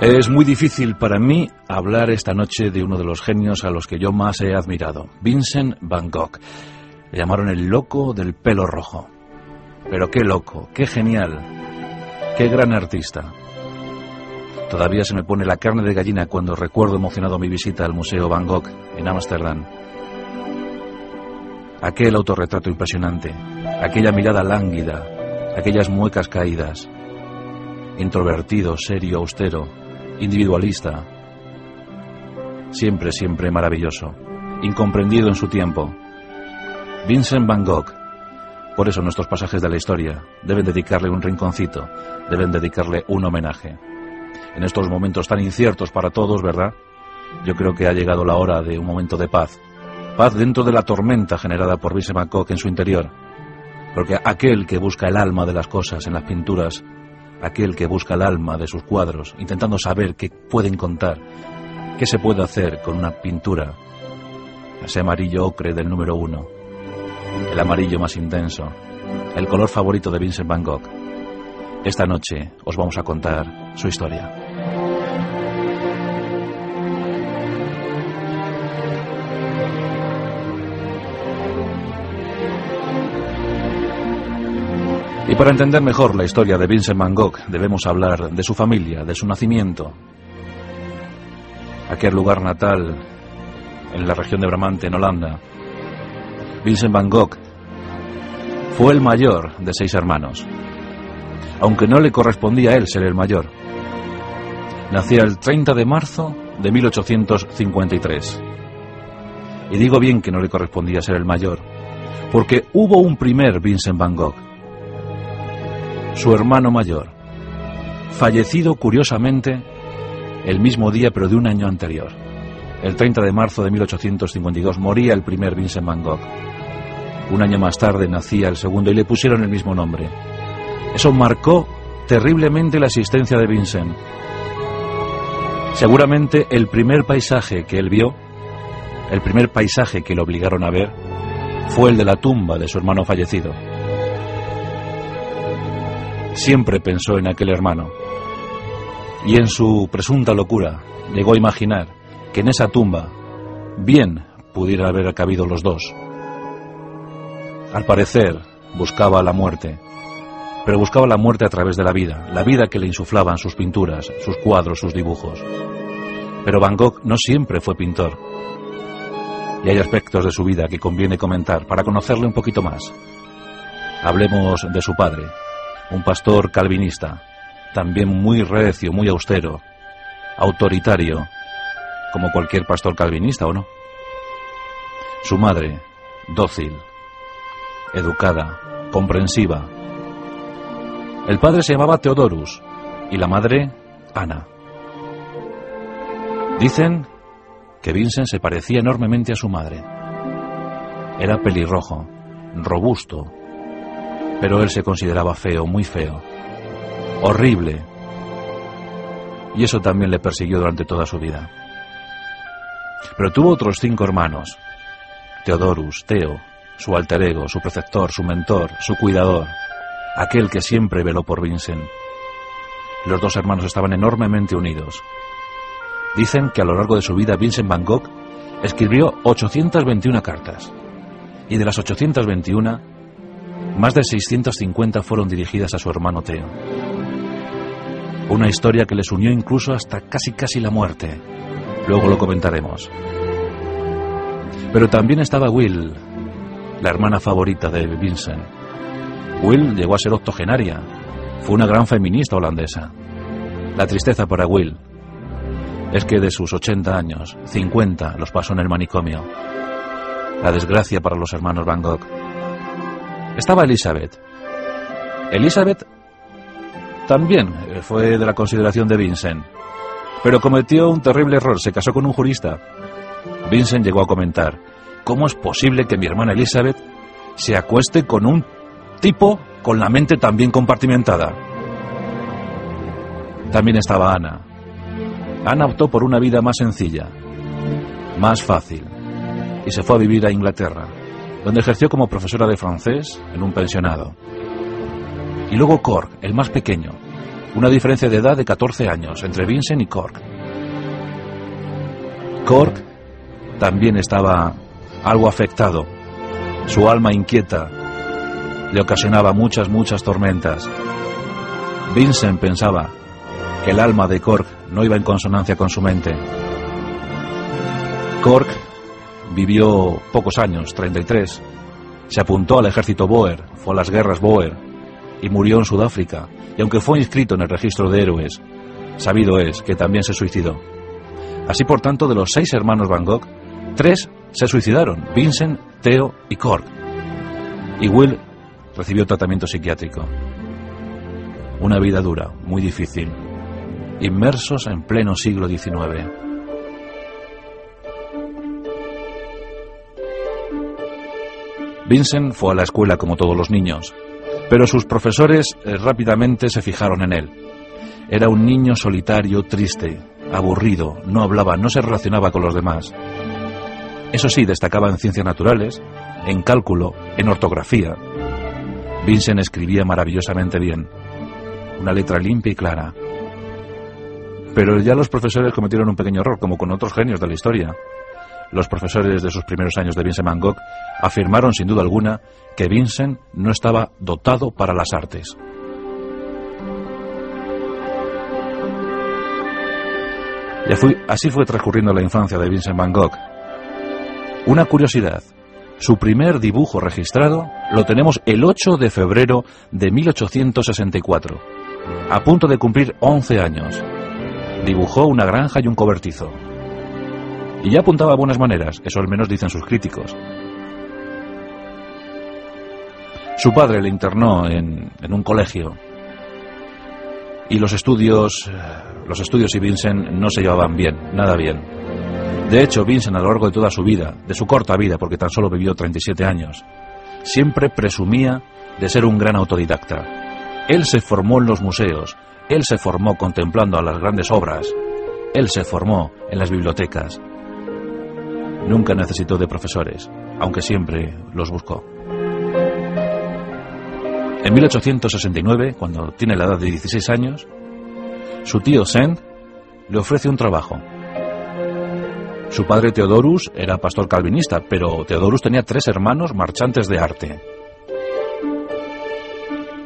Es muy difícil para mí hablar esta noche de uno de los genios a los que yo más he admirado, Vincent Van Gogh. Le llamaron el loco del pelo rojo. Pero qué loco, qué genial, qué gran artista. Todavía se me pone la carne de gallina cuando recuerdo emocionado mi visita al Museo Van Gogh en Ámsterdam. Aquel autorretrato impresionante, aquella mirada lánguida, aquellas muecas caídas, introvertido, serio, austero, individualista, siempre, siempre maravilloso, incomprendido en su tiempo. Vincent Van Gogh. Por eso nuestros pasajes de la historia deben dedicarle un rinconcito, deben dedicarle un homenaje. En estos momentos tan inciertos para todos, ¿verdad? Yo creo que ha llegado la hora de un momento de paz. Paz dentro de la tormenta generada por Vincent Van Gogh en su interior. Porque aquel que busca el alma de las cosas en las pinturas aquel que busca el alma de sus cuadros, intentando saber qué pueden contar, qué se puede hacer con una pintura, ese amarillo ocre del número uno, el amarillo más intenso, el color favorito de Vincent Van Gogh. Esta noche os vamos a contar su historia. Y para entender mejor la historia de Vincent Van Gogh debemos hablar de su familia, de su nacimiento. Aquel lugar natal en la región de Bramante, en Holanda. Vincent Van Gogh fue el mayor de seis hermanos, aunque no le correspondía a él ser el mayor. Nacía el 30 de marzo de 1853. Y digo bien que no le correspondía ser el mayor, porque hubo un primer Vincent Van Gogh su hermano mayor, fallecido curiosamente el mismo día pero de un año anterior. El 30 de marzo de 1852 moría el primer Vincent Van Gogh. Un año más tarde nacía el segundo y le pusieron el mismo nombre. Eso marcó terriblemente la existencia de Vincent. Seguramente el primer paisaje que él vio, el primer paisaje que le obligaron a ver, fue el de la tumba de su hermano fallecido. Siempre pensó en aquel hermano. Y en su presunta locura llegó a imaginar que en esa tumba bien pudiera haber cabido los dos. Al parecer buscaba la muerte, pero buscaba la muerte a través de la vida, la vida que le insuflaban sus pinturas, sus cuadros, sus dibujos. Pero Van Gogh no siempre fue pintor. Y hay aspectos de su vida que conviene comentar para conocerle un poquito más. Hablemos de su padre, un pastor calvinista, también muy recio, muy austero, autoritario, como cualquier pastor calvinista, ¿o no? Su madre, dócil, educada, comprensiva. El padre se llamaba Teodorus y la madre, Ana. Dicen que Vincent se parecía enormemente a su madre. Era pelirrojo, robusto, pero él se consideraba feo, muy feo, horrible. Y eso también le persiguió durante toda su vida. Pero tuvo otros cinco hermanos. Teodorus, Teo, su alter ego, su preceptor, su mentor, su cuidador, aquel que siempre veló por Vincent. Los dos hermanos estaban enormemente unidos. Dicen que a lo largo de su vida Vincent Van Gogh escribió 821 cartas. Y de las 821, más de 650 fueron dirigidas a su hermano Teo. Una historia que les unió incluso hasta casi casi la muerte. Luego lo comentaremos. Pero también estaba Will, la hermana favorita de Vincent. Will llegó a ser octogenaria. Fue una gran feminista holandesa. La tristeza para Will es que de sus 80 años, 50 los pasó en el manicomio. La desgracia para los hermanos Van Gogh estaba Elizabeth. Elizabeth también fue de la consideración de Vincent, pero cometió un terrible error, se casó con un jurista. Vincent llegó a comentar, ¿cómo es posible que mi hermana Elizabeth se acueste con un tipo con la mente tan bien compartimentada? También estaba Ana. Ana optó por una vida más sencilla, más fácil, y se fue a vivir a Inglaterra donde ejerció como profesora de francés en un pensionado. Y luego Cork, el más pequeño, Una diferencia de edad de 14 años entre Vincent y Cork. Cork también estaba algo afectado. Su alma inquieta le ocasionaba muchas, muchas tormentas. Vincent pensaba que el alma de Cork no iba en consonancia con su mente. Cork vivió pocos años, 33. Se apuntó al ejército Boer, fue a las guerras Boer y murió en Sudáfrica. Y aunque fue inscrito en el registro de héroes, sabido es que también se suicidó. Así por tanto, de los seis hermanos Van Gogh, tres se suicidaron, Vincent, Theo y Cork. Y Will recibió tratamiento psiquiátrico. Una vida dura, muy difícil, inmersos en pleno siglo XIX. Vincent fue a la escuela como todos los niños, pero sus profesores eh, rápidamente se fijaron en él. Era un niño solitario, triste, aburrido, no hablaba, no se relacionaba con los demás. Eso sí, destacaba en ciencias naturales, en cálculo, en ortografía. Vincent escribía maravillosamente bien, una letra limpia y clara. Pero ya los profesores cometieron un pequeño error, como con otros genios de la historia. Los profesores de sus primeros años de Vincent Van Gogh afirmaron sin duda alguna que Vincent no estaba dotado para las artes. Y así fue transcurriendo la infancia de Vincent Van Gogh. Una curiosidad, su primer dibujo registrado lo tenemos el 8 de febrero de 1864, a punto de cumplir 11 años. Dibujó una granja y un cobertizo. Y ya apuntaba a buenas maneras, eso al menos dicen sus críticos. Su padre le internó en, en un colegio y los estudios, los estudios y Vincent no se llevaban bien, nada bien. De hecho, Vincent a lo largo de toda su vida, de su corta vida, porque tan solo vivió 37 años, siempre presumía de ser un gran autodidacta. Él se formó en los museos, él se formó contemplando a las grandes obras, él se formó en las bibliotecas. Nunca necesitó de profesores, aunque siempre los buscó. En 1869, cuando tiene la edad de 16 años, su tío Send le ofrece un trabajo. Su padre Theodorus era pastor calvinista, pero Theodorus tenía tres hermanos marchantes de arte.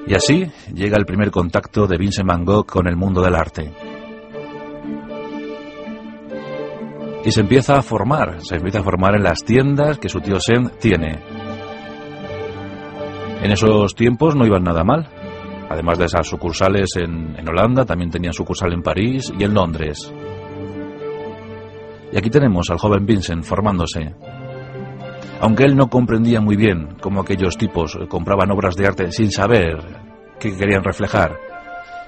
Y así llega el primer contacto de Vincent Van Gogh con el mundo del arte. Y se empieza a formar, se empieza a formar en las tiendas que su tío Send tiene. En esos tiempos no iban nada mal. Además de esas sucursales en, Holanda, también tenían sucursal en París y en Londres. Y aquí tenemos al joven Vincent formándose. Aunque él no comprendía muy bien cómo aquellos tipos compraban obras de arte sin saber qué querían reflejar,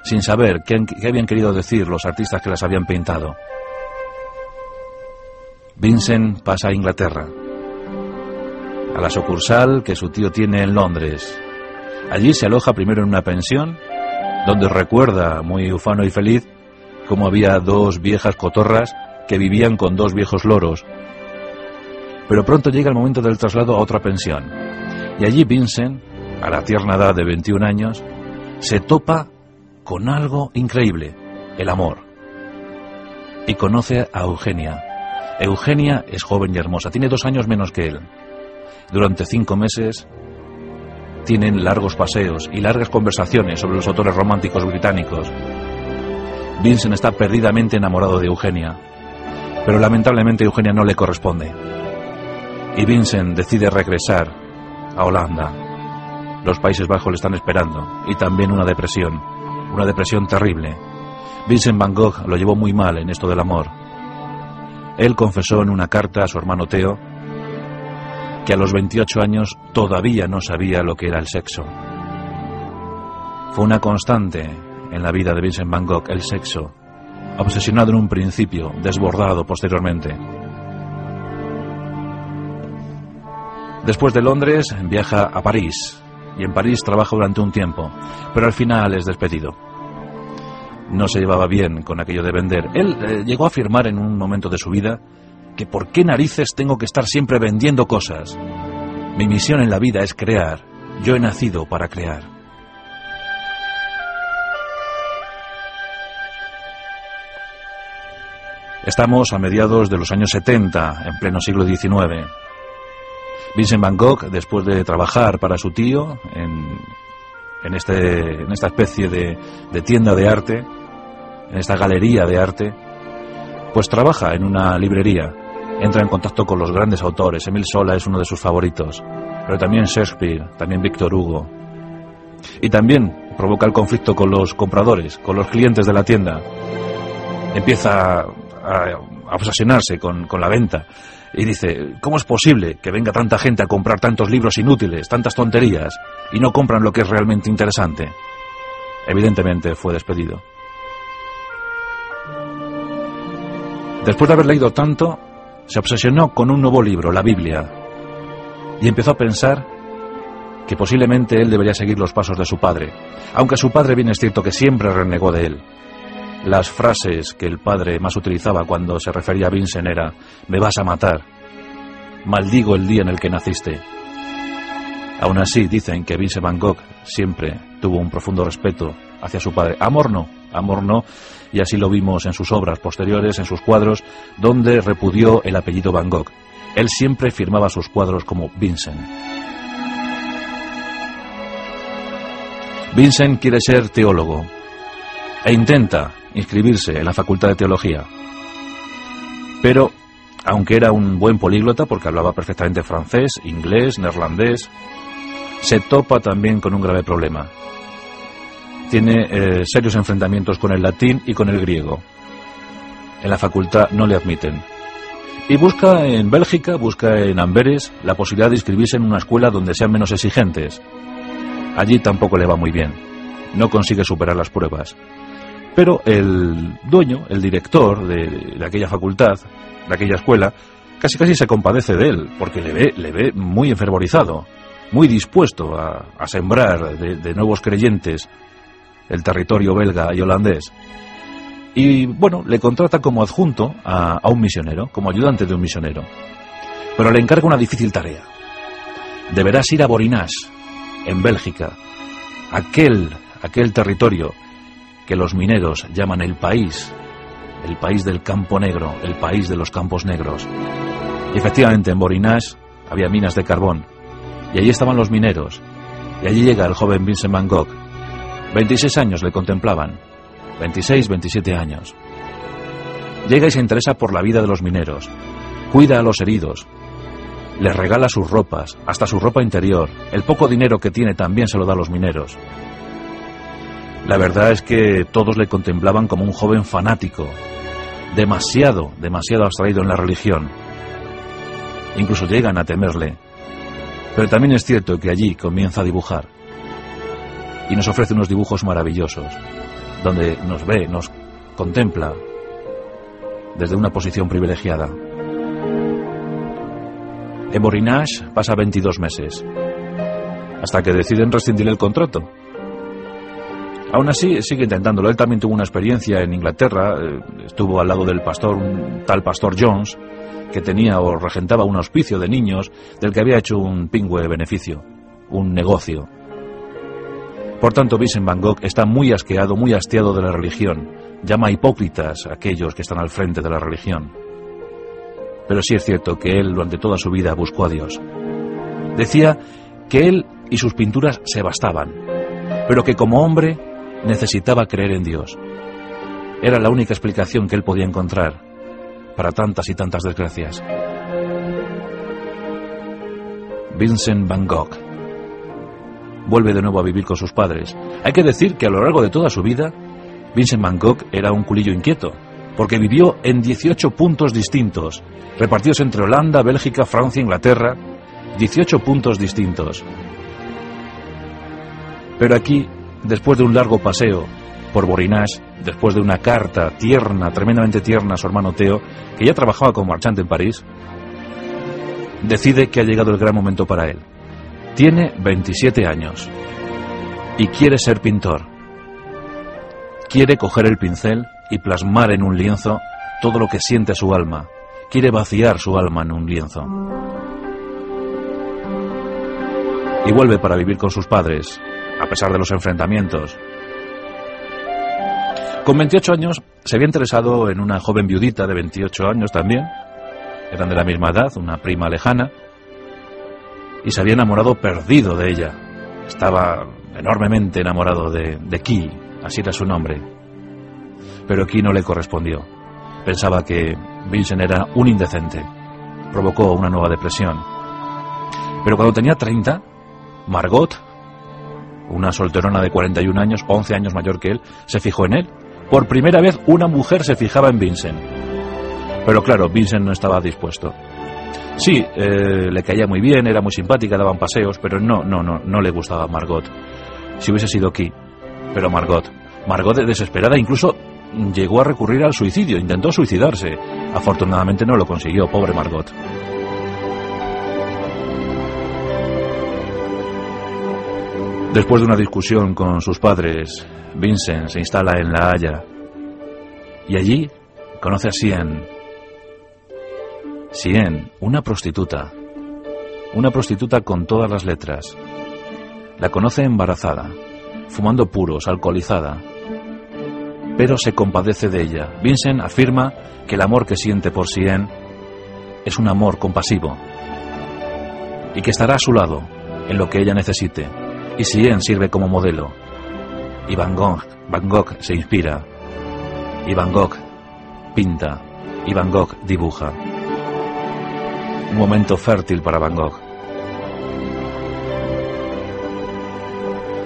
sin saber qué habían querido decir los artistas que las habían pintado. Vincent pasa a Inglaterra a la sucursal que su tío tiene en Londres. Allí se aloja primero en una pensión, donde recuerda, muy ufano y feliz, cómo había dos viejas cotorras que vivían con dos viejos loros. Pero pronto llega el momento del traslado a otra pensión. Y allí Vincent, a la tierna edad de 21 años, se topa con algo increíble, el amor. Y conoce a Eugenia. Eugenia es joven y hermosa, tiene dos años menos que él. Durante cinco meses tienen largos paseos y largas conversaciones sobre los autores románticos británicos. Vincent está perdidamente enamorado de Eugenia, pero lamentablemente Eugenia no le corresponde. Y Vincent decide regresar a Holanda. Los Países Bajos le están esperando y también una depresión, una depresión terrible. Vincent Van Gogh lo llevó muy mal en esto del amor. Él confesó en una carta a su hermano Theo que a los 28 años todavía no sabía lo que era el sexo. Fue una constante en la vida de Vincent Van Gogh el sexo, obsesionado en un principio, desbordado posteriormente. Después de Londres viaja a París y en París trabaja durante un tiempo, pero al final es despedido no se llevaba bien con aquello de vender. Él eh, llegó a afirmar en un momento de su vida que por qué narices tengo que estar siempre vendiendo cosas. Mi misión en la vida es crear. Yo he nacido para crear. Estamos a mediados de los años 70, en pleno siglo XIX. Vincent Van Gogh, después de trabajar para su tío en en, este, en esta especie de, de tienda de arte, en esta galería de arte, pues trabaja en una librería, entra en contacto con los grandes autores. Emil Sola es uno de sus favoritos, pero también Shakespeare, también Víctor Hugo. Y también provoca el conflicto con los compradores, con los clientes de la tienda. Empieza a, obsesionarse con, con la venta y dice, ¿cómo es posible que venga tanta gente a comprar tantos libros inútiles, tantas tonterías, y no compran lo que es realmente interesante? Evidentemente fue despedido. Después de haber leído tanto, se obsesionó con un nuevo libro, la Biblia, y empezó a pensar que posiblemente él debería seguir los pasos de su padre, aunque su padre bien es cierto que siempre renegó de él. Las frases que el padre más utilizaba cuando se refería a Vincent era, me vas a matar, maldigo el día en el que naciste. Aún así, dicen que Vincent Van Gogh siempre tuvo un profundo respeto hacia su padre. Amor no, amor no, y así lo vimos en sus obras posteriores, en sus cuadros, donde repudió el apellido Van Gogh. Él siempre firmaba sus cuadros como Vincent. Vincent quiere ser teólogo e intenta inscribirse en la Facultad de Teología. Pero, aunque era un buen políglota porque hablaba perfectamente francés, inglés, neerlandés, se topa también con un grave problema tiene eh, serios enfrentamientos con el latín y con el griego. En la facultad no le admiten. Y busca en Bélgica, busca en Amberes la posibilidad de inscribirse en una escuela donde sean menos exigentes. Allí tampoco le va muy bien. No consigue superar las pruebas. Pero el dueño, el director de, aquella facultad, de aquella escuela, casi casi se compadece de él, porque le ve, le ve muy enfervorizado, muy dispuesto a, sembrar de nuevos creyentes el territorio belga y holandés. Y bueno, le contrata como adjunto a, un misionero, como ayudante de un misionero. Pero le encarga una difícil tarea. Deberás ir a Borinas, en Bélgica, aquel, aquel territorio que los mineros llaman el país, el país del campo negro, el país de los campos negros. Y efectivamente en Borinas había minas de carbón, y allí estaban los mineros, y allí llega el joven Vincent Van Gogh, 26 años le contemplaban. 26, 27 años. Llega y se interesa por la vida de los mineros. Cuida a los heridos. Les regala sus ropas, hasta su ropa interior. El poco dinero que tiene también se lo da a los mineros. La verdad es que todos le contemplaban como un joven fanático, demasiado, demasiado abstraído en la religión. Incluso llegan a temerle. Pero también es cierto que allí comienza a dibujar y nos ofrece unos dibujos maravillosos, donde nos ve, nos contempla desde una posición privilegiada. En Borinage pasa 22 meses, hasta que deciden rescindir el contrato. Aún así, sigue intentándolo. Él también tuvo una experiencia en Inglaterra, eh, estuvo al lado del pastor, un tal pastor Jones, que tenía o regentaba un hospicio de niños del que había hecho un pingüe beneficio, un negocio. Por tanto, Vincent Van Gogh está muy asqueado, muy hastiado de la religión. Llama hipócritas a aquellos que están al frente de la religión. Pero sí es cierto que él durante toda su vida buscó a Dios. Decía que él y sus pinturas se bastaban, pero que como hombre necesitaba creer en Dios. Era la única explicación que él podía encontrar para tantas y tantas desgracias. Vincent Van Gogh vuelve de nuevo a vivir con sus padres. Hay que decir que a lo largo de toda su vida, Vincent Van Gogh era un culillo inquieto, porque vivió en 18 puntos distintos, repartidos entre Holanda, Bélgica, Francia, Inglaterra, 18 puntos distintos. Pero aquí, después de un largo paseo por Borinage, después de una carta tierna, tremendamente tierna a su hermano Teo, que ya trabajaba como marchante en París, decide que ha llegado el gran momento para él. Tiene 27 años y quiere ser pintor. Quiere coger el pincel y plasmar en un lienzo todo lo que siente su alma. Quiere vaciar su alma en un lienzo. Y vuelve para vivir con sus padres, a pesar de los enfrentamientos. Con 28 años se había interesado en una joven viudita de 28 años también, eran de la misma edad, una prima lejana, y se había enamorado perdido de ella. Estaba enormemente enamorado de, de así era su nombre. Pero Key no le correspondió. Pensaba que Vincent era un indecente. Provocó una nueva depresión. Pero cuando tenía 30, Margot, una solterona de 41 años, 11 años mayor que él, se fijó en él. Por primera vez una mujer se fijaba en Vincent. Pero claro, Vincent no estaba dispuesto. Sí, eh, le caía muy bien, era muy simpática, daban paseos, pero no, no, no, no le gustaba Margot. Si hubiese sido aquí. Pero Margot, Margot desesperada incluso llegó a recurrir al suicidio, intentó suicidarse. Afortunadamente no lo consiguió, pobre Margot. Después de una discusión con sus padres, Vincent se instala en La Haya y allí conoce a Sien. Sien, una prostituta, una prostituta con todas las letras. La conoce embarazada, fumando puros, alcoholizada, pero se compadece de ella. Vincent afirma que el amor que siente por Sien es un amor compasivo y que estará a su lado en lo que ella necesite. Y Sien sirve como modelo. Y Van Gogh, Van Gogh se inspira. Y Van Gogh pinta. Y Van Gogh dibuja. Un momento fértil para Van Gogh.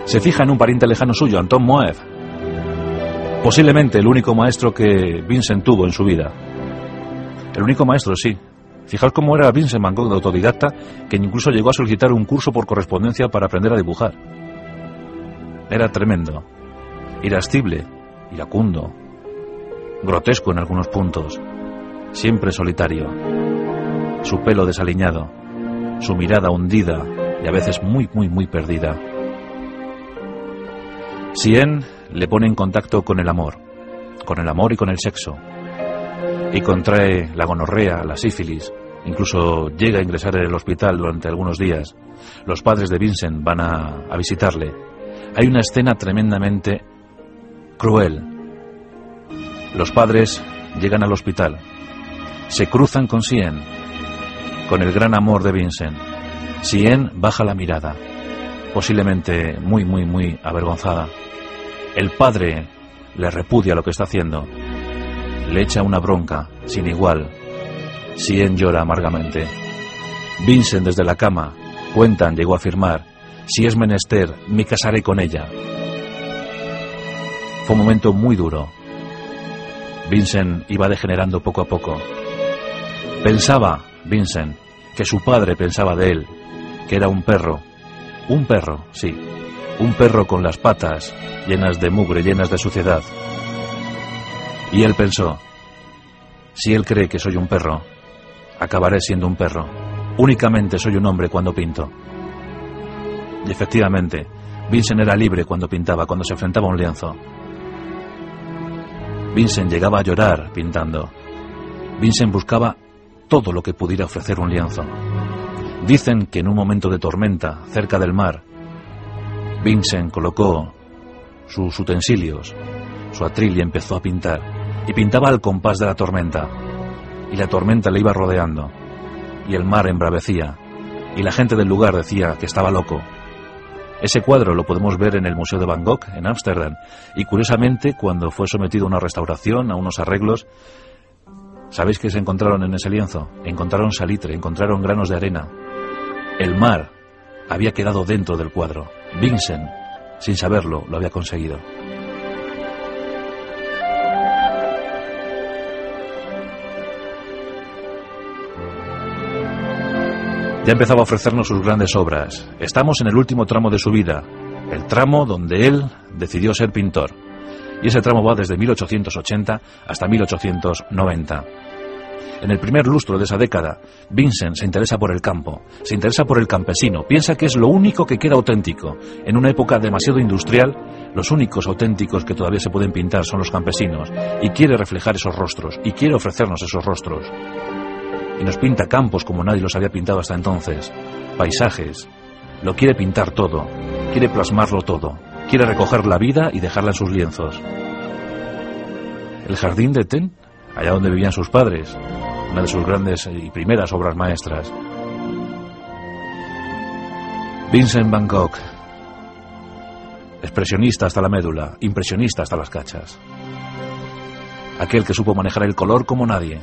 Se fija en un pariente lejano suyo, Anton Moev. Posiblemente el único maestro que Vincent tuvo en su vida. El único maestro, sí. Fijaos cómo era Vincent Van Gogh autodidacta, que incluso llegó a solicitar un curso por correspondencia para aprender a dibujar. Era tremendo, irascible, iracundo, grotesco en algunos puntos, siempre solitario. Su pelo desaliñado, su mirada hundida y a veces muy, muy, muy perdida. Sien le pone en contacto con el amor, con el amor y con el sexo, y contrae la gonorrea, la sífilis, incluso llega a ingresar en el hospital durante algunos días. Los padres de Vincent van a, a visitarle. Hay una escena tremendamente cruel. Los padres llegan al hospital, se cruzan con Sien, con el gran amor de Vincent. Sien baja la mirada, posiblemente muy, muy, muy avergonzada. El padre le repudia lo que está haciendo, le echa una bronca sin igual. Sien llora amargamente. Vincent desde la cama, cuentan, llegó a afirmar, si es menester, me casaré con ella. Fue un momento muy duro. Vincent iba degenerando poco a poco. Pensaba, Vincent, que su padre pensaba de él, que era un perro. Un perro, sí. Un perro con las patas llenas de mugre, llenas de suciedad. Y él pensó, si él cree que soy un perro, acabaré siendo un perro. Únicamente soy un hombre cuando pinto. Y efectivamente, Vincent era libre cuando pintaba, cuando se enfrentaba a un lienzo. Vincent llegaba a llorar pintando. Vincent buscaba todo lo que pudiera ofrecer un lienzo. Dicen que en un momento de tormenta, cerca del mar, Vincent colocó sus utensilios, su atril y empezó a pintar. Y pintaba al compás de la tormenta. Y la tormenta le iba rodeando. Y el mar embravecía. Y la gente del lugar decía que estaba loco. Ese cuadro lo podemos ver en el Museo de Van Gogh, en Ámsterdam. Y curiosamente, cuando fue sometido a una restauración, a unos arreglos, ¿sabéis qué se encontraron en ese lienzo? Encontraron salitre, encontraron granos de arena. El mar había quedado dentro del cuadro. Vincent, sin saberlo, lo había conseguido. Ya empezaba a ofrecernos sus grandes obras. Estamos en el último tramo de su vida, el tramo donde él decidió ser pintor. Y ese tramo va desde 1880 hasta 1890. En el primer lustro de esa década, Vincent se interesa por el campo, se interesa por el campesino, piensa que es lo único que queda auténtico. En una época demasiado industrial, los únicos auténticos que todavía se pueden pintar son los campesinos, y quiere reflejar esos rostros, y quiere ofrecernos esos rostros. Y nos pinta campos como nadie los había pintado hasta entonces, paisajes. Lo quiere pintar todo, quiere plasmarlo todo, quiere recoger la vida y dejarla en sus lienzos. el jardín de Ten, allá donde vivían sus padres, una de sus grandes y primeras obras maestras. Vincent Van Gogh, expresionista hasta la médula, impresionista hasta las cachas. Aquel que supo manejar el color como nadie.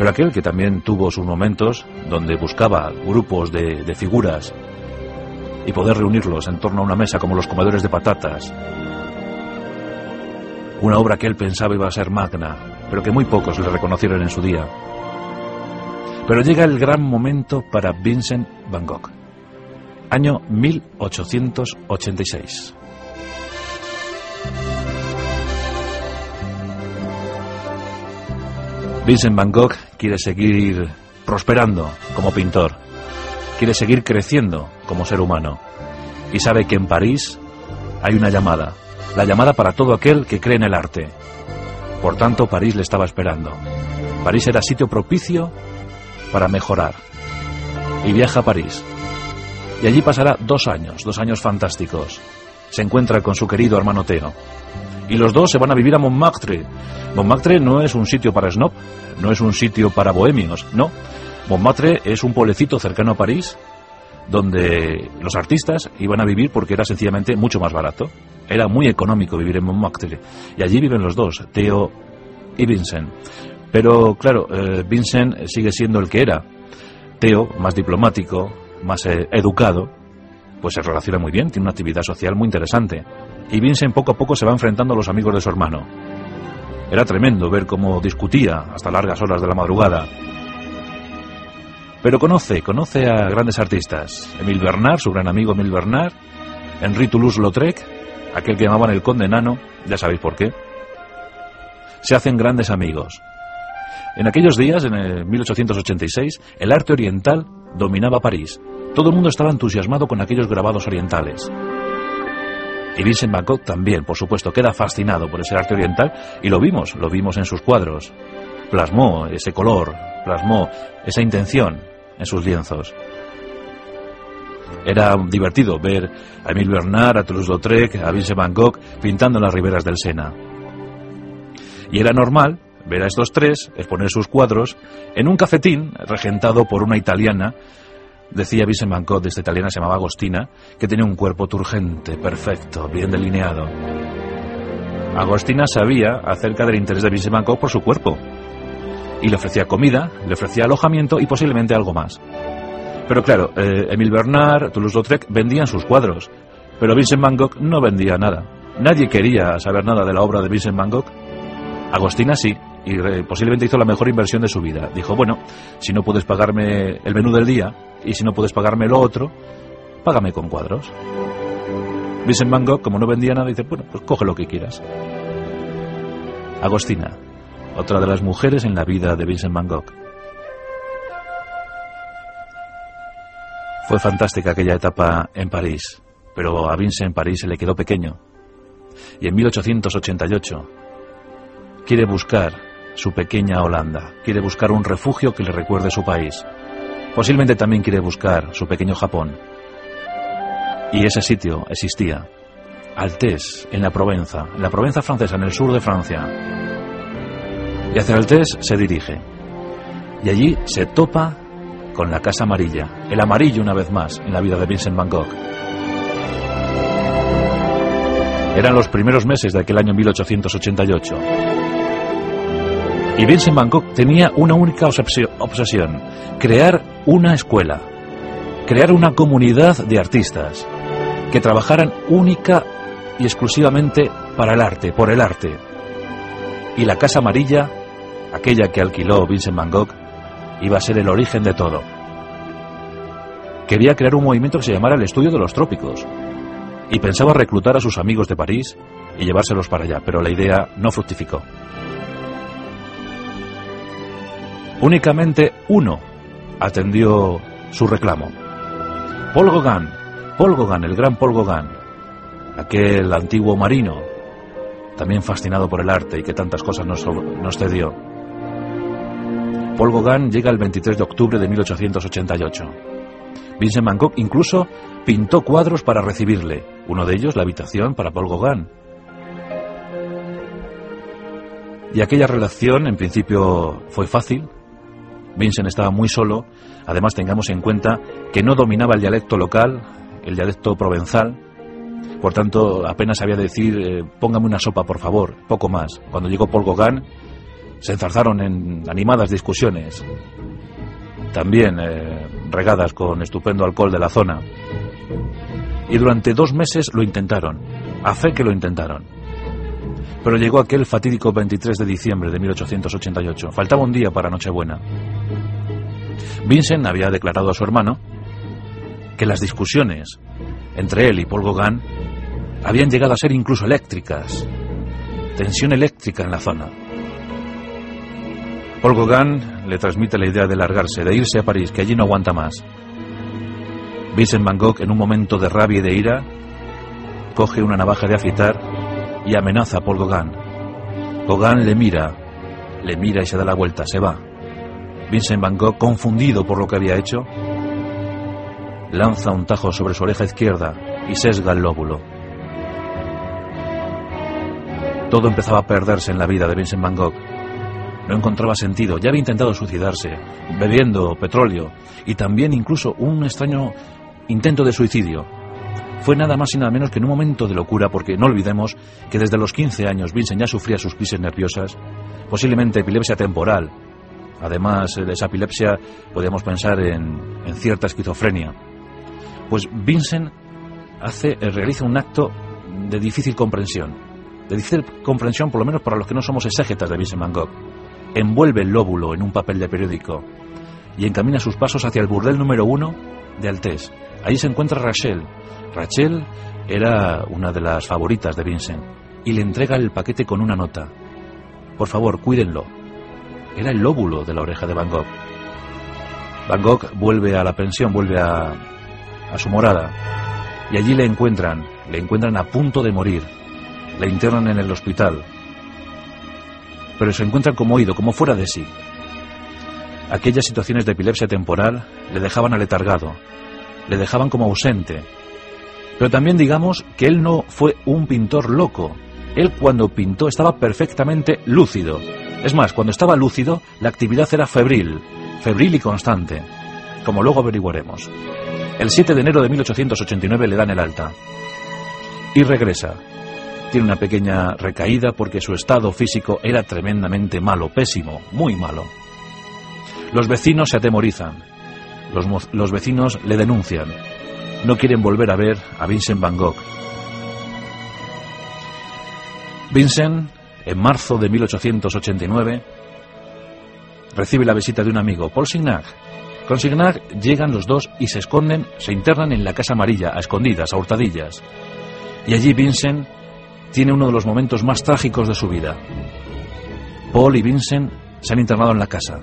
Pero aquel que también tuvo sus momentos donde buscaba grupos de, de figuras y poder reunirlos en torno a una mesa como los comedores de patatas. Una obra que él pensaba iba a ser magna, pero que muy pocos le reconocieron en su día. Pero llega el gran momento para Vincent Van Gogh año 1886. Vincent Van Gogh quiere seguir prosperando como pintor, quiere seguir creciendo como ser humano y sabe que en París hay una llamada, la llamada para todo aquel que cree en el arte. Por tanto, París le estaba esperando. París era sitio propicio para mejorar. Y viaja a París, y allí pasará dos años, dos años fantásticos. Se encuentra con su querido hermano Teo. Y los dos se van a vivir a Montmartre. Montmartre no es un sitio para snob, no es un sitio para bohemios, no. Montmartre es un pueblecito cercano a París, donde los artistas iban a vivir porque era sencillamente mucho más barato. Era muy económico vivir en Montmartre. Y allí viven los dos, Teo y Vincent. Pero claro, eh, Vincent sigue siendo el que era. Teo, más diplomático, más eh, educado, pues se relaciona muy bien, tiene una actividad social muy interesante. Y Vincent poco a poco se va enfrentando a los amigos de su hermano. Era tremendo ver cómo discutía hasta largas horas de la madrugada. Pero conoce, conoce a grandes artistas. Emile Bernard, su gran amigo Emile Bernard, Henri Toulouse-Lautrec, aquel que llamaban el conde nano, ya sabéis por qué. Se hacen grandes amigos. En aquellos días, en el 1886, el arte oriental dominaba París. Todo el mundo estaba entusiasmado con aquellos grabados orientales. Y Vincent Van Gogh también, por supuesto, queda fascinado por ese arte oriental y lo vimos, lo vimos en sus cuadros. Plasmó ese color, plasmó esa intención en sus lienzos. Era divertido ver a Emile Bernard, a Toulouse-Lautrec, a Vincent Van Gogh pintando en las riberas del Sena. Y era normal ver a estos tres exponer sus cuadros en un cafetín regentado por una italiana, decía Vincent Van Gogh, de esta italiana se llamaba Agostina, que tenía un cuerpo turgente, perfecto, bien delineado. Agostina sabía acerca del interés de Vincent Van Gogh por su cuerpo, y le ofrecía comida, le ofrecía alojamiento y posiblemente algo más. Pero claro, eh, Emile Bernard, Toulouse-Lautrec vendían sus cuadros, pero Vincent Van Gogh no vendía nada. Nadie quería saber nada de la obra de Vincent Van Gogh. Agostina sí, y posiblemente hizo la mejor inversión de su vida. Dijo, bueno, si no puedes pagarme el menú del día y si no puedes pagarme lo otro, págame con cuadros. Vincent Van Gogh, como no vendía nada, dice, bueno, pues coge lo que quieras. Agostina, otra de las mujeres en la vida de Vincent Van Gogh. Fue fantástica aquella etapa en París, pero a Vincent París se le quedó pequeño. Y en 1888 quiere buscar su pequeña Holanda, quiere buscar un refugio que le recuerde su país. Posiblemente también quiere buscar su pequeño Japón. Y ese sitio existía. Altés, en la Provenza, en la Provenza francesa, en el sur de Francia. Y hacia Altés se dirige. Y allí se topa con la Casa Amarilla, el amarillo una vez más en la vida de Vincent Van Gogh. Eran los primeros meses de aquel año 1888. Y Vincent Van Gogh tenía una única obsesión, crear una escuela, crear una comunidad de artistas que trabajaran única y exclusivamente para el arte, por el arte. Y la Casa Amarilla, aquella que alquiló Vincent Van Gogh, iba a ser el origen de todo. Quería crear un movimiento que se llamara el Estudio de los Trópicos y pensaba reclutar a sus amigos de París y llevárselos para allá, pero la idea no fructificó. Únicamente uno atendió su reclamo. Paul Gauguin, Paul Gauguin, el gran Paul Gauguin, aquel antiguo marino, también fascinado por el arte y que tantas cosas nos, cedió. Paul Gauguin llega el 23 de octubre de 1888. Vincent Van Gogh incluso pintó cuadros para recibirle, uno de ellos la habitación para Paul Gauguin. Y aquella relación, en principio, fue fácil. Vincent estaba muy solo. Además, tengamos en cuenta que no dominaba el dialecto local, el dialecto provenzal. Por tanto, apenas sabía decir, eh, póngame una sopa, por favor, poco más. Cuando llegó Paul se enzarzaron en animadas discusiones, también eh, regadas con estupendo alcohol de la zona. Y durante dos meses lo intentaron, a fe que lo intentaron. Pero llegó aquel fatídico 23 de diciembre de 1888. Faltaba un día para Nochebuena. Vincent había declarado a su hermano que las discusiones entre él y Paul Gauguin habían llegado a ser incluso eléctricas. Tensión eléctrica en la zona. Paul Gauguin le transmite la idea de largarse, de irse a París, que allí no aguanta más. Vincent Van Gogh, en un momento de rabia y de ira, coge una navaja de afeitar y amenaza a Paul Gauguin. Gauguin le mira, le mira y se da la vuelta, se va. Vincent Van Gogh, confundido por lo que había hecho, lanza un tajo sobre su oreja izquierda y sesga el lóbulo. Todo empezaba a perderse en la vida de Vincent Van Gogh. No encontraba sentido, ya había intentado suicidarse, bebiendo petróleo y también incluso un extraño intento de suicidio. Fue nada más y nada menos que en un momento de locura, porque no olvidemos que desde los 15 años Vincent ya sufría sus crisis nerviosas, posiblemente epilepsia temporal. Además de esa epilepsia, podríamos pensar en, cierta esquizofrenia. Pues Vincent hace, eh, realiza un acto de difícil comprensión. De difícil comprensión, por lo menos para los que no somos exégetas de Vincent Van Gogh. Envuelve el lóbulo en un papel de periódico y encamina sus pasos hacia el burdel número uno de Altés. Ahí se encuentra Rachel, Rachel era una de las favoritas de Vincent y le entrega el paquete con una nota. Por favor, cuídenlo. Era el lóbulo de la oreja de Van Gogh. Van Gogh vuelve a la pensión, vuelve a, su morada y allí le encuentran, le encuentran a punto de morir. Le internan en el hospital. Pero se encuentran como oído, como fuera de sí. Aquellas situaciones de epilepsia temporal le dejaban aletargado, le dejaban como ausente, pero también digamos que él no fue un pintor loco. Él cuando pintó estaba perfectamente lúcido. Es más, cuando estaba lúcido, la actividad era febril, febril y constante, como luego averiguaremos. El 7 de enero de 1889 le dan el alta. Y regresa. Tiene una pequeña recaída porque su estado físico era tremendamente malo, pésimo, muy malo. Los vecinos se atemorizan. Los, los vecinos le denuncian no quieren volver a ver a Vincent Van Gogh. Vincent, en marzo de 1889, recibe la visita de un amigo, Paul Signac. Con Signac llegan los dos y se esconden, se internan en la Casa Amarilla, a escondidas, a hurtadillas. Y allí Vincent tiene uno de los momentos más trágicos de su vida. Paul y Vincent se han internado en la casa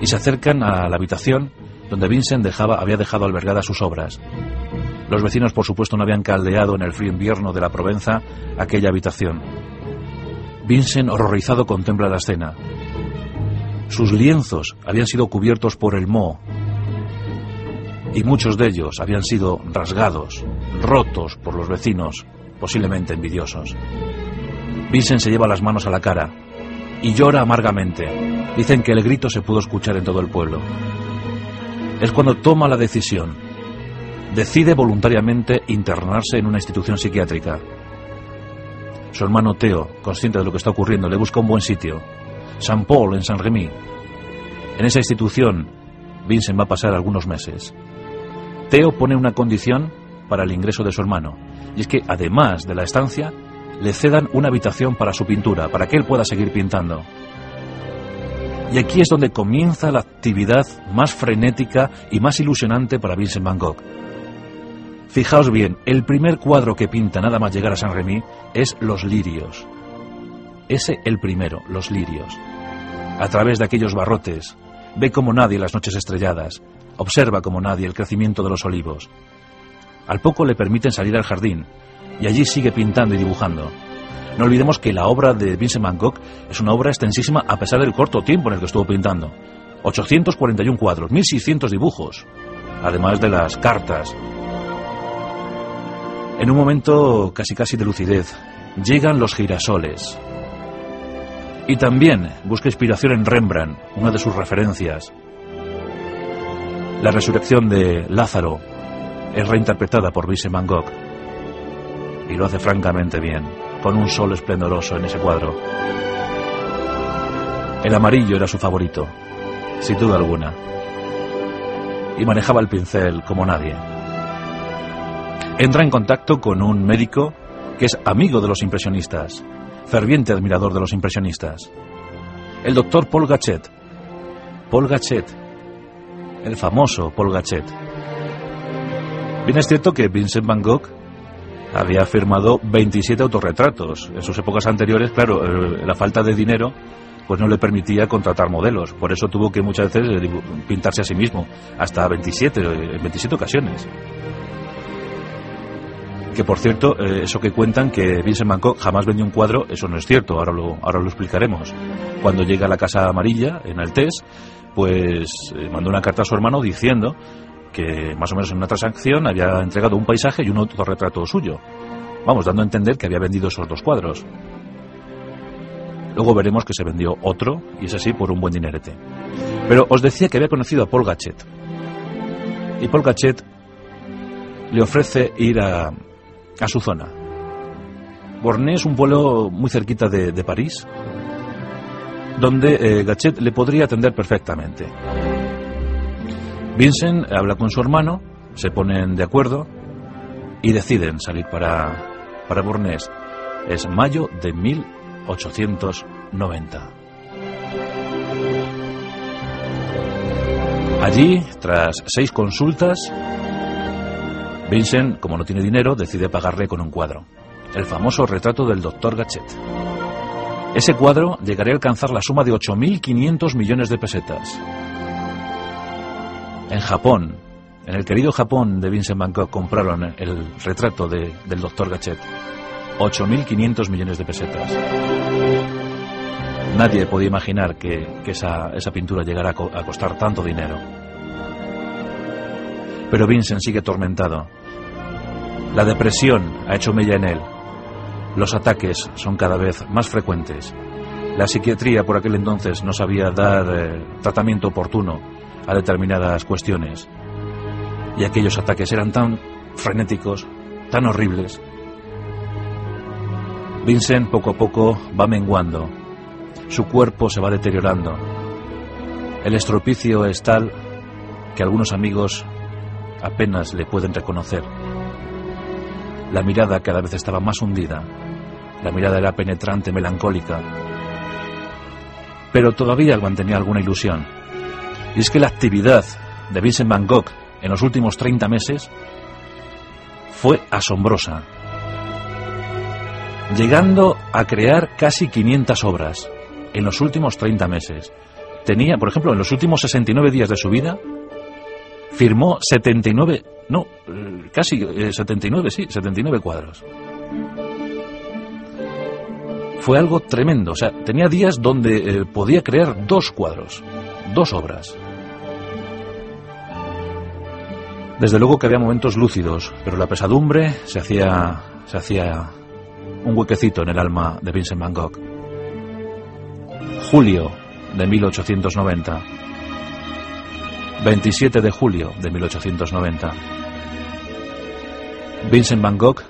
y se acercan a la habitación donde Vincent había dejado albergadas sus obras. Los vecinos, por supuesto, no habían caldeado en el frío invierno de la Provenza aquella habitación. Vincent, horrorizado, contempla la escena. Sus lienzos habían sido cubiertos por el moho y muchos de ellos habían sido rasgados, rotos por los vecinos, posiblemente envidiosos. Vincent se lleva las manos a la cara y llora amargamente. Dicen que el grito se pudo escuchar en todo el pueblo es cuando toma la decisión. Decide voluntariamente internarse en una institución psiquiátrica. Su hermano Teo, consciente de lo que está ocurriendo, le busca un buen sitio. San Paul, en Saint-Rémy. En esa institución, Vincent va a pasar algunos meses. Teo pone una condición para el ingreso de su hermano, y es que además de la estancia, le cedan una habitación para su pintura, para que él pueda seguir pintando. Y aquí es donde comienza la actividad más frenética y más ilusionante para Vincent Van Gogh. Fijaos bien, el primer cuadro que pinta nada más llegar a San Remy es Los lirios. Ese el primero, Los lirios. A través de aquellos barrotes, ve como nadie las noches estrelladas, observa como nadie el crecimiento de los olivos. Al poco le permiten salir al jardín, y allí sigue pintando y dibujando. No olvidemos que la obra de Vincent Van Gogh es una obra extensísima a pesar del corto tiempo en el que estuvo pintando. 841 cuadros, 1600 dibujos, además de las cartas. En un momento casi casi de lucidez, llegan los girasoles. Y también busca inspiración en Rembrandt, una de sus referencias. La resurrección de Lázaro es reinterpretada por Vincent Van Gogh y lo hace francamente bien, con un sol esplendoroso en ese cuadro. El amarillo era su favorito, sin duda alguna, y manejaba el pincel como nadie. Entra en contacto con un médico que es amigo de los impresionistas, ferviente admirador de los impresionistas, el doctor Paul Gachet. Paul Gachet, el famoso Paul Gachet. Bien es cierto que Vincent Van Gogh había firmado 27 autorretratos. En sus épocas anteriores, claro, eh, la falta de dinero pues no le permitía contratar modelos. Por eso tuvo que muchas veces eh, pintarse a sí mismo, hasta 27, en 27 ocasiones. Que por cierto, eh, eso que cuentan que Vincent Van Gogh jamás vendió un cuadro, eso no es cierto, ahora lo, ahora lo explicaremos. Cuando llega a la Casa Amarilla, en Altés, pues mandó una carta a su hermano diciendo que más o menos en una transacción había entregado un paisaje y un autorretrato suyo. Vamos, dando a entender que había vendido esos dos cuadros. Luego veremos que se vendió otro, y es así por un buen dinerete. Pero os decía que había conocido a Paul Gachet. Y Paul Gachet le ofrece ir a, a su zona. Bornée es un pueblo muy cerquita de, de París, donde eh, Gachet le podría atender perfectamente. Vincent habla con su hermano, se ponen de acuerdo y deciden salir para, para Bornés. Es mayo de 1890. Allí, tras seis consultas, Vincent, como no tiene dinero, decide pagarle con un cuadro, el famoso retrato del doctor Gachet. Ese cuadro llegaría a alcanzar la suma de 8.500 millones de pesetas, en Japón, en el querido Japón de Vincent Van compraron el retrato de, del doctor Gachet. 8.500 millones de pesetas. Nadie podía imaginar que, que esa, esa, pintura llegara a, a costar tanto dinero. Pero Vincent sigue atormentado. La depresión ha hecho mella en él. Los ataques son cada vez más frecuentes. La psiquiatría por aquel entonces no sabía dar eh, tratamiento oportuno a determinadas cuestiones. Y aquellos ataques eran tan frenéticos, tan horribles. Vincent poco a poco va menguando. Su cuerpo se va deteriorando. El estropicio es tal que algunos amigos apenas le pueden reconocer. La mirada cada vez estaba más hundida. La mirada era penetrante, melancólica. Pero todavía mantenía alguna ilusión. Y es que la actividad de Vincent Van Gogh en los últimos 30 meses fue asombrosa, llegando a crear casi 500 obras en los últimos 30 meses. Tenía, por ejemplo, en los últimos 69 días de su vida, firmó 79, no, casi 79, sí, 79 cuadros. Fue algo tremendo, o sea, tenía días donde eh, podía crear dos cuadros dos obras. Desde luego que había momentos lúcidos, pero la pesadumbre se hacía, se hacía un huequecito en el alma de Vincent Van Gogh. Julio de 1890. 27 de julio de 1890. Vincent Van Gogh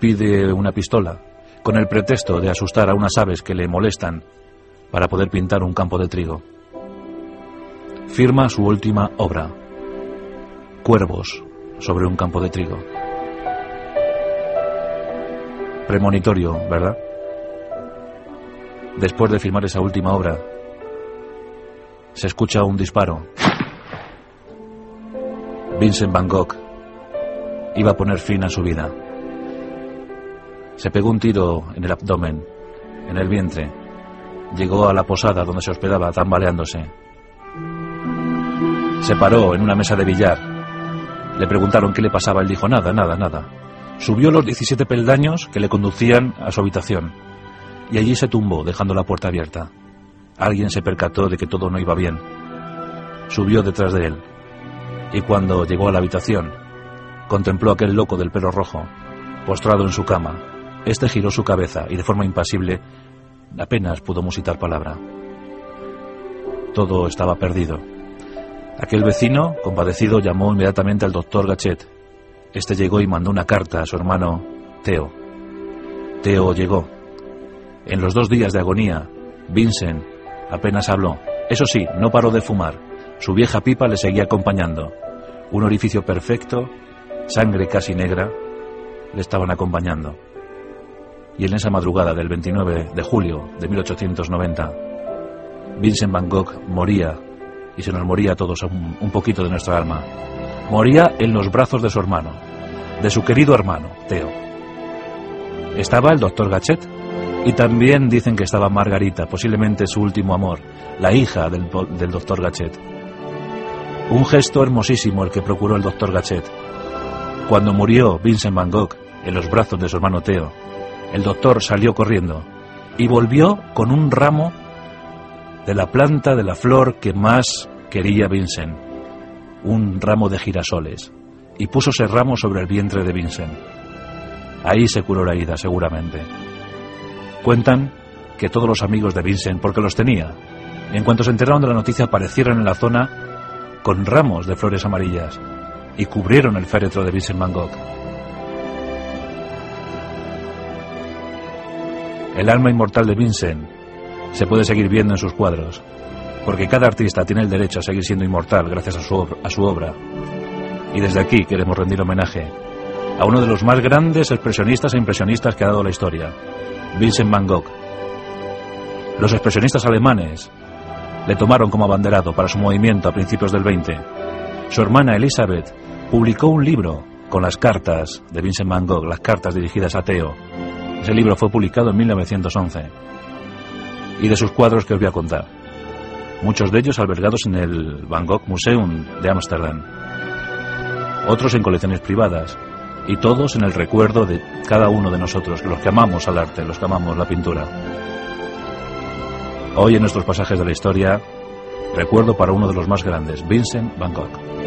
pide una pistola con el pretexto de asustar a unas aves que le molestan para poder pintar un campo de trigo firma su última obra, Cuervos sobre un campo de trigo. Premonitorio, ¿verdad? Después de firmar esa última obra, se escucha un disparo. Vincent Van Gogh iba a poner fin a su vida. Se pegó un tiro en el abdomen, en el vientre. Llegó a la posada donde se hospedaba tambaleándose. Se paró en una mesa de billar. Le preguntaron qué le pasaba. Él dijo, nada, nada, nada. Subió los 17 peldaños que le conducían a su habitación. Y allí se tumbó, dejando la puerta abierta. Alguien se percató de que todo no iba bien. Subió detrás de él. Y cuando llegó a la habitación, contempló a aquel loco del pelo rojo, postrado en su cama. Este giró su cabeza y de forma impasible apenas pudo musitar palabra. Todo estaba perdido. Aquel vecino, compadecido, llamó inmediatamente al doctor Gachet. Este llegó y mandó una carta a su hermano Teo. Teo llegó. En los dos días de agonía, Vincent apenas habló. Eso sí, no paró de fumar. Su vieja pipa le seguía acompañando. Un orificio perfecto, sangre casi negra, le estaban acompañando. Y en esa madrugada del 29 de julio de 1890, Vincent Van Gogh moría, y se nos moría a todos un, poquito de nuestra alma. Moría en los brazos de su hermano, de su querido hermano, Teo. Estaba el doctor Gachet, y también dicen que estaba Margarita, posiblemente su último amor, la hija del, del doctor Gachet. Un gesto hermosísimo el que procuró el doctor Gachet. Cuando murió Vincent Van Gogh en los brazos de su hermano Teo, el doctor salió corriendo y volvió con un ramo de la planta de la flor que más quería Vincent, un ramo de girasoles, y puso ese ramo sobre el vientre de Vincent. Ahí se curó la ida, seguramente. Cuentan que todos los amigos de Vincent, porque los tenía, en cuanto se enteraron de la noticia, aparecieron en la zona con ramos de flores amarillas y cubrieron el féretro de Vincent Van Gogh. El alma inmortal de Vincent se puede seguir viendo en sus cuadros, porque cada artista tiene el derecho a seguir siendo inmortal gracias a su, a su obra. Y desde aquí queremos rendir homenaje a uno de los más grandes expresionistas e impresionistas que ha dado la historia, Vincent Van Gogh. Los expresionistas alemanes le tomaron como abanderado para su movimiento a principios del 20. Su hermana Elizabeth publicó un libro con las cartas de Vincent Van Gogh, las cartas dirigidas a Theo. Ese libro fue publicado en 1911. Y de sus cuadros que os voy a contar. Muchos de ellos albergados en el Van Gogh Museum de Ámsterdam. Otros en colecciones privadas. Y todos en el recuerdo de cada uno de nosotros, los que amamos al arte, los que amamos la pintura. Hoy en nuestros pasajes de la historia, recuerdo para uno de los más grandes, Vincent Van Gogh.